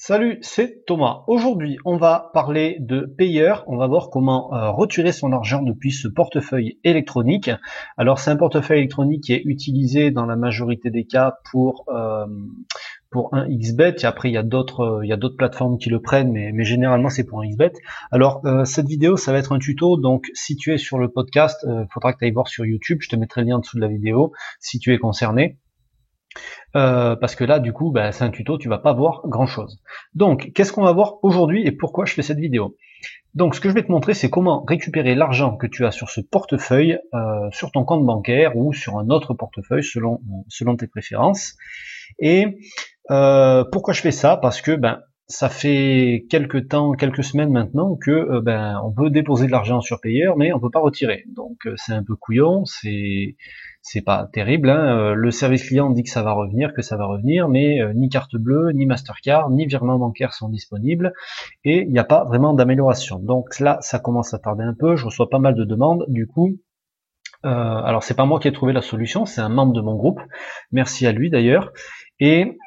Salut, c'est Thomas. Aujourd'hui, on va parler de payeur. On va voir comment euh, retirer son argent depuis ce portefeuille électronique. Alors, c'est un portefeuille électronique qui est utilisé dans la majorité des cas pour euh, pour un XBet. Et après, il y a d'autres il y a d'autres plateformes qui le prennent, mais, mais généralement c'est pour un XBet. Alors, euh, cette vidéo, ça va être un tuto. Donc, si tu es sur le podcast, il faudra que tu ailles voir sur YouTube. Je te mettrai le lien en dessous de la vidéo si tu es concerné. Euh, parce que là, du coup, bah, c'est un tuto, tu vas pas voir grand-chose. Donc, qu'est-ce qu'on va voir aujourd'hui et pourquoi je fais cette vidéo? Donc, ce que je vais te montrer, c'est comment récupérer l'argent que tu as sur ce portefeuille, euh, sur ton compte bancaire ou sur un autre portefeuille selon tes préférences. Et euh, pourquoi je fais ça? Parce que ben ça fait quelques temps, quelques semaines maintenant que ben on peut déposer de l'argent sur payeur, mais on peut pas retirer. Donc c'est un peu couillon, c'est c'est pas terrible. Hein. Euh, le service client dit que ça va revenir, que ça va revenir, mais euh, ni carte bleue, ni Mastercard, ni virement bancaire sont disponibles et il n'y a pas vraiment d'amélioration. Donc là, ça commence à tarder un peu. Je reçois pas mal de demandes. Du coup, euh, alors c'est pas moi qui ai trouvé la solution, c'est un membre de mon groupe. Merci à lui d'ailleurs. Et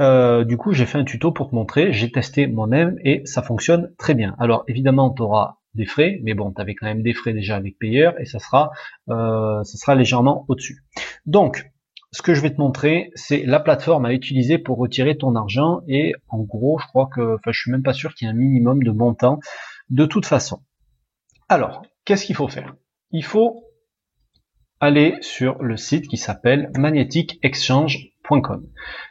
euh, du coup, j'ai fait un tuto pour te montrer. J'ai testé moi-même et ça fonctionne très bien. Alors évidemment, tu auras des frais, mais bon, tu avais quand même des frais déjà avec payeur et ça sera, euh, ça sera légèrement au-dessus. Donc, ce que je vais te montrer, c'est la plateforme à utiliser pour retirer ton argent et en gros, je crois que, enfin, je suis même pas sûr qu'il y ait un minimum de montant de toute façon. Alors, qu'est-ce qu'il faut faire? Il faut aller sur le site qui s'appelle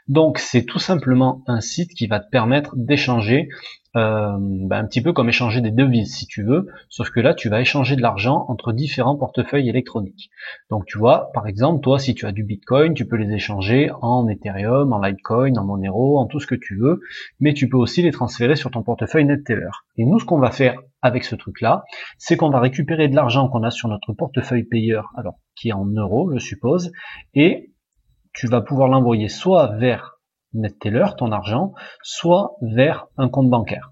Donc c'est tout simplement un site qui va te permettre d'échanger euh, bah, un petit peu comme échanger des devises si tu veux, sauf que là tu vas échanger de l'argent entre différents portefeuilles électroniques. Donc tu vois, par exemple, toi si tu as du Bitcoin, tu peux les échanger en Ethereum, en Litecoin, en Monero, en tout ce que tu veux, mais tu peux aussi les transférer sur ton portefeuille NetTeller. Et nous ce qu'on va faire avec ce truc-là, c'est qu'on va récupérer de l'argent qu'on a sur notre portefeuille payeur, alors qui est en euros, je suppose, et tu vas pouvoir l'envoyer soit vers NetTeller, ton argent, soit vers un compte bancaire.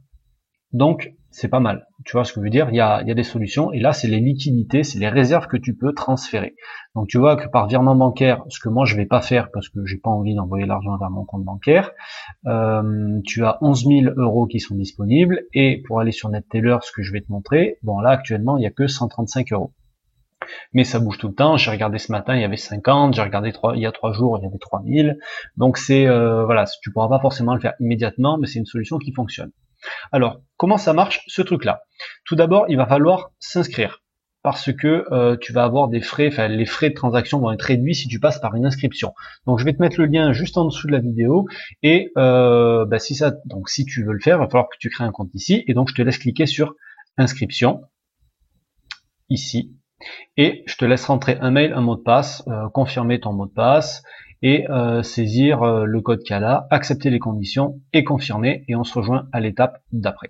Donc, c'est pas mal. Tu vois ce que je veux dire? Il y, a, il y a des solutions. Et là, c'est les liquidités, c'est les réserves que tu peux transférer. Donc, tu vois que par virement bancaire, ce que moi, je vais pas faire parce que j'ai pas envie d'envoyer l'argent vers mon compte bancaire, euh, tu as 11 000 euros qui sont disponibles. Et pour aller sur NetTeller, ce que je vais te montrer, bon, là, actuellement, il y a que 135 euros mais ça bouge tout le temps. J'ai regardé ce matin, il y avait 50, j'ai regardé trois, il y a trois jours, il y avait 3000. Donc c'est euh, voilà, tu pourras pas forcément le faire immédiatement, mais c'est une solution qui fonctionne. Alors, comment ça marche ce truc-là? Tout d'abord, il va falloir s'inscrire parce que euh, tu vas avoir des frais, enfin les frais de transaction vont être réduits si tu passes par une inscription. Donc je vais te mettre le lien juste en dessous de la vidéo et euh, bah, si ça, donc si tu veux le faire, il va falloir que tu crées un compte ici et donc je te laisse cliquer sur inscription ici et je te laisse rentrer un mail, un mot de passe, euh, confirmer ton mot de passe et euh, saisir euh, le code qu'il a là, accepter les conditions et confirmer et on se rejoint à l'étape d'après.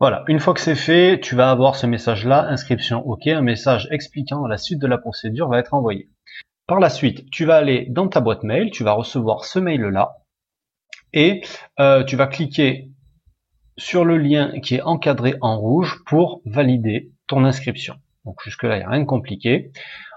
Voilà, une fois que c'est fait, tu vas avoir ce message-là, inscription OK, un message expliquant la suite de la procédure va être envoyé. Par la suite, tu vas aller dans ta boîte mail, tu vas recevoir ce mail-là et tu vas cliquer sur le lien qui est encadré en rouge pour valider ton inscription. Donc jusque-là, il n'y a rien de compliqué.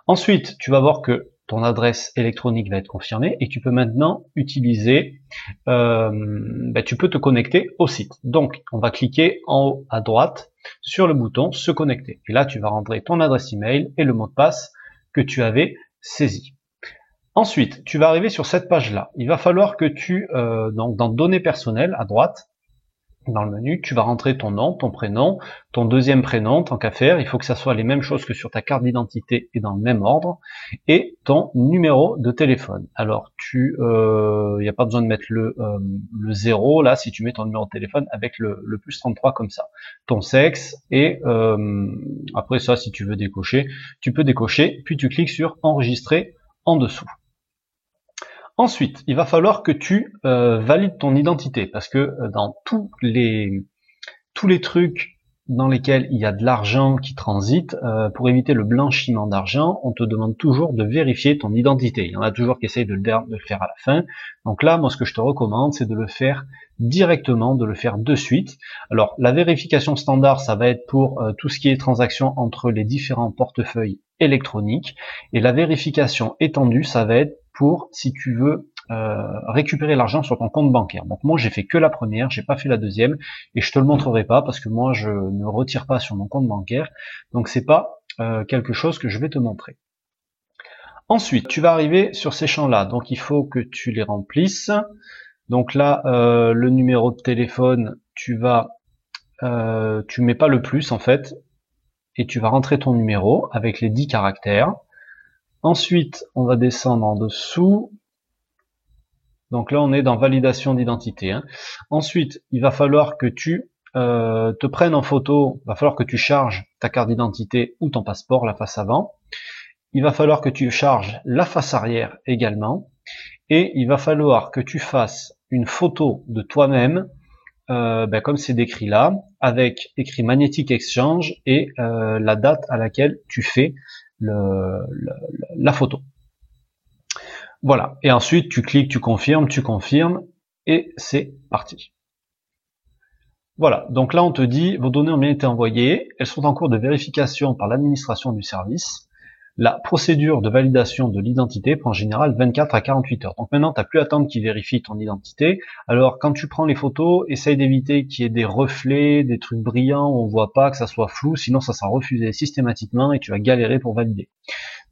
Ensuite, tu vas voir que ton adresse électronique va être confirmée et tu peux maintenant utiliser, euh, ben, tu peux te connecter au site. Donc, on va cliquer en haut à droite sur le bouton se connecter. Et là, tu vas rentrer ton adresse email et le mot de passe que tu avais saisi. Ensuite, tu vas arriver sur cette page-là. Il va falloir que tu, euh, donc dans données personnelles à droite, dans le menu, tu vas rentrer ton nom, ton prénom, ton deuxième prénom, tant qu'à faire, il faut que ça soit les mêmes choses que sur ta carte d'identité et dans le même ordre, et ton numéro de téléphone. Alors tu, il euh, n'y a pas besoin de mettre le, euh, le 0 là, si tu mets ton numéro de téléphone avec le, le plus 33 comme ça. Ton sexe, et euh, après ça, si tu veux décocher, tu peux décocher, puis tu cliques sur enregistrer en dessous. Ensuite, il va falloir que tu euh, valides ton identité parce que euh, dans tous les tous les trucs dans lesquels il y a de l'argent qui transite, euh, pour éviter le blanchiment d'argent, on te demande toujours de vérifier ton identité. Il y en a toujours qui essayent de le, faire à la fin. Donc là, moi, ce que je te recommande, c'est de le faire directement, de le faire de suite. Alors, la vérification standard, ça va être pour tout ce qui est transaction entre les différents portefeuilles électroniques. Et la vérification étendue, ça va être si tu veux, euh, récupérer l'argent sur ton compte bancaire. Donc moi j'ai fait que la première, j'ai pas fait la deuxième et je te le montrerai pas parce que moi je ne retire pas sur mon compte bancaire. Donc c'est pas euh, quelque chose que je vais te montrer. Ensuite, tu vas arriver sur ces champs-là. Donc il faut que tu les remplisses. Donc là, euh, le numéro de téléphone, tu vas, tu mets pas le plus en fait, et tu vas rentrer ton numéro avec les 10 caractères. Ensuite, on va descendre en dessous donc là, on est dans validation d'identité. Hein. Ensuite, il va falloir que tu euh, te prennes en photo, il va falloir que tu charges ta carte d'identité ou ton passeport, la face avant. Il va falloir que tu charges la face arrière également. Et il va falloir que tu fasses une photo de toi-même, euh, ben, comme c'est décrit là, avec écrit Magnetic Exchange et euh, la date à laquelle tu fais la photo. Voilà. Et ensuite, tu cliques, tu confirmes, tu confirmes, et c'est parti. Voilà. Donc là, on te dit, vos données ont bien été envoyées. Elles sont en cours de vérification par l'administration du service. La procédure de validation de l'identité prend en général 24 à 48 heures. Donc maintenant, tu plus à attendre qu'il vérifie ton identité. Alors, quand tu prends les photos, essaye d'éviter qu'il y ait des reflets, des trucs brillants où on voit pas, que ça soit flou, sinon ça sera refusé systématiquement et tu vas galérer pour valider.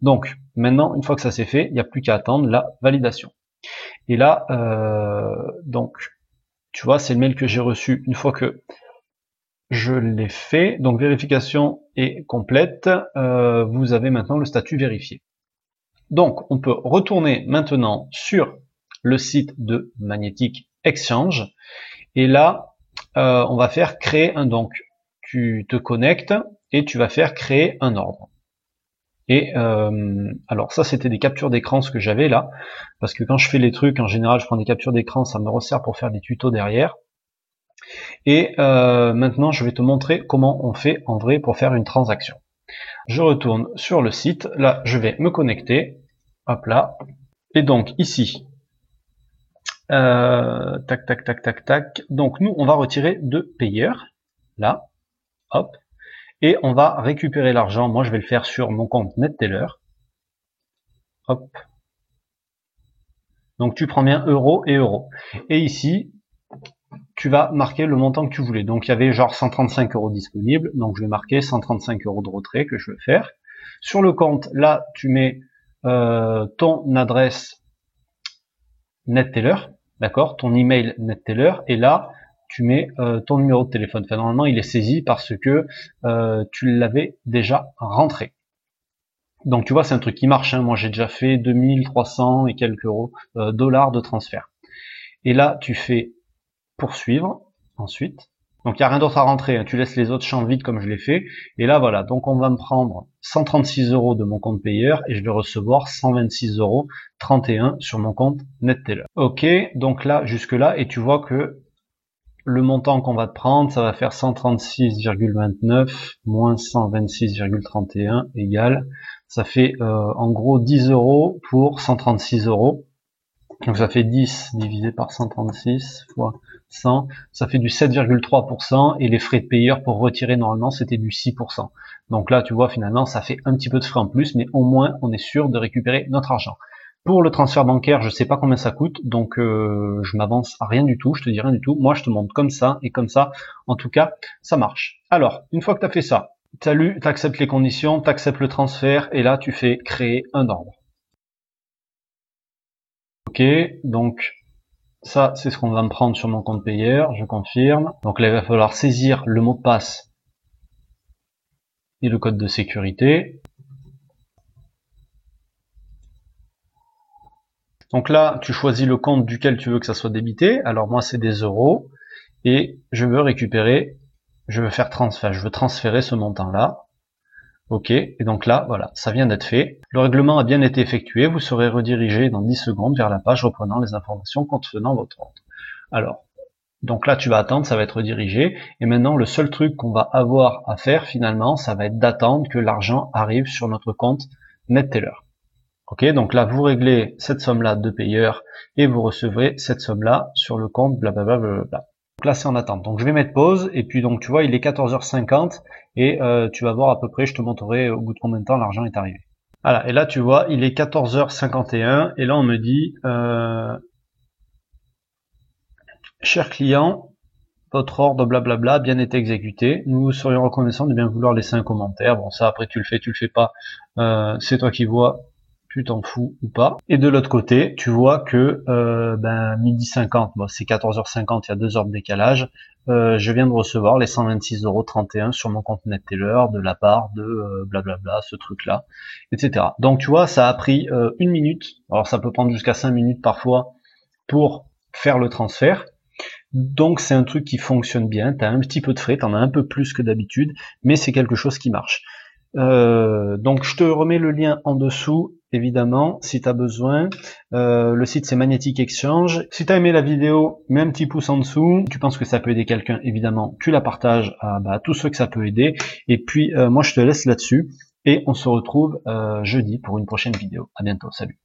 Donc maintenant, une fois que ça c'est fait, il n'y a plus qu'à attendre la validation. Et là, euh, donc, tu vois, c'est le mail que j'ai reçu une fois que je l'ai fait. Donc vérification est complète. Euh, vous avez maintenant le statut vérifié. Donc on peut retourner maintenant sur le site de Magnetic Exchange. Et là, euh, on va faire créer un donc. Tu te connectes et tu vas faire créer un ordre. Et euh, alors ça c'était des captures d'écran ce que j'avais là, parce que quand je fais les trucs en général je prends des captures d'écran, ça me resserre pour faire des tutos derrière. Et euh, maintenant je vais te montrer comment on fait en vrai pour faire une transaction. Je retourne sur le site, là je vais me connecter, hop là, et donc ici, euh, tac tac tac tac tac, donc nous on va retirer deux payeurs, là, hop, et on va récupérer l'argent. Moi, je vais le faire sur mon compte NetTeller. Hop. Donc, tu prends bien euros et euros. Et ici, tu vas marquer le montant que tu voulais. Donc, il y avait genre 135 euros disponibles. Donc, je vais marquer 135 euros de retrait que je veux faire. Sur le compte, là, tu mets euh, ton adresse NetTeller, d'accord, ton email NetTeller, et là, tu mets euh, ton numéro de téléphone. Enfin, normalement, il est saisi parce que euh, tu l'avais déjà rentré. Donc tu vois, c'est un truc qui marche. Hein. Moi, j'ai déjà fait 2300 et quelques euros dollars de transfert. Et là, tu fais poursuivre ensuite. Donc il n'y a rien d'autre à rentrer. Hein. Tu laisses les autres champs vides comme je l'ai fait. Et là, voilà. Donc on va me prendre 136 euros de mon compte payeur et je vais recevoir 126 euros 31 sur mon compte NetTeller. Ok. Donc là, jusque là, et tu vois que le montant qu'on va te prendre, ça va faire 136,29 moins 126,31 égale, ça fait euh, en gros 10 euros pour 136 euros. Donc ça fait 10 divisé par 136 fois 100, ça fait du 7,3% et les frais de payeur pour retirer normalement c'était du 6%. Donc là tu vois finalement ça fait un petit peu de frais en plus, mais au moins on est sûr de récupérer notre argent. Pour le transfert bancaire, je sais pas combien ça coûte, donc euh, je m'avance à rien du tout, je te dis rien du tout. Moi, je te montre comme ça et comme ça. En tout cas, ça marche. Alors, une fois que tu as fait ça, tu as lu, tu acceptes les conditions, tu acceptes le transfert et là, tu fais créer un ordre. Ok, donc ça, c'est ce qu'on va me prendre sur mon compte payeur, je confirme. Donc là, il va falloir saisir le mot de passe et le code de sécurité. Donc là, tu choisis le compte duquel tu veux que ça soit débité. Alors moi, c'est des euros. Et je veux récupérer, je veux faire transfert, je veux transférer ce montant-là. Ok, et donc là, voilà, ça vient d'être fait. Le règlement a bien été effectué. Vous serez redirigé dans 10 secondes vers la page reprenant les informations contenant votre ordre. Alors, donc là, tu vas attendre, ça va être redirigé. Et maintenant, le seul truc qu'on va avoir à faire finalement, ça va être d'attendre que l'argent arrive sur notre compte NetTeller. Ok, donc là vous réglez cette somme-là de payeur et vous recevrez cette somme-là sur le compte blablabla. C'est en attente. Donc je vais mettre pause et puis donc tu vois il est 14h50 et euh, tu vas voir à peu près, je te montrerai au bout de combien de temps l'argent est arrivé. Voilà, et là tu vois il est 14h51 et là on me dit euh, cher client, votre ordre blablabla bien été exécuté. Nous serions reconnaissants de bien vouloir laisser un commentaire. Bon, ça après tu le fais, tu le fais pas, euh, c'est toi qui vois tu t'en fous ou pas. Et de l'autre côté, tu vois que euh, ben, midi 50, bon, c'est 14h50, il y a deux heures de décalage, euh, je viens de recevoir les 126,31€ sur mon compte NetTeller de la part de euh, blablabla, ce truc-là, etc. Donc tu vois, ça a pris euh, une minute, alors ça peut prendre jusqu'à 5 minutes parfois pour faire le transfert. Donc c'est un truc qui fonctionne bien, tu as un petit peu de frais, tu en as un peu plus que d'habitude, mais c'est quelque chose qui marche. Euh, donc je te remets le lien en dessous, évidemment, si tu as besoin. Euh, le site c'est Magnetic Exchange. Si tu as aimé la vidéo, mets un petit pouce en dessous. Tu penses que ça peut aider quelqu'un, évidemment, tu la partages à, bah, tous ceux que ça peut aider. Et puis euh, moi je te laisse là-dessus. Et on se retrouve jeudi pour une prochaine vidéo. À bientôt, salut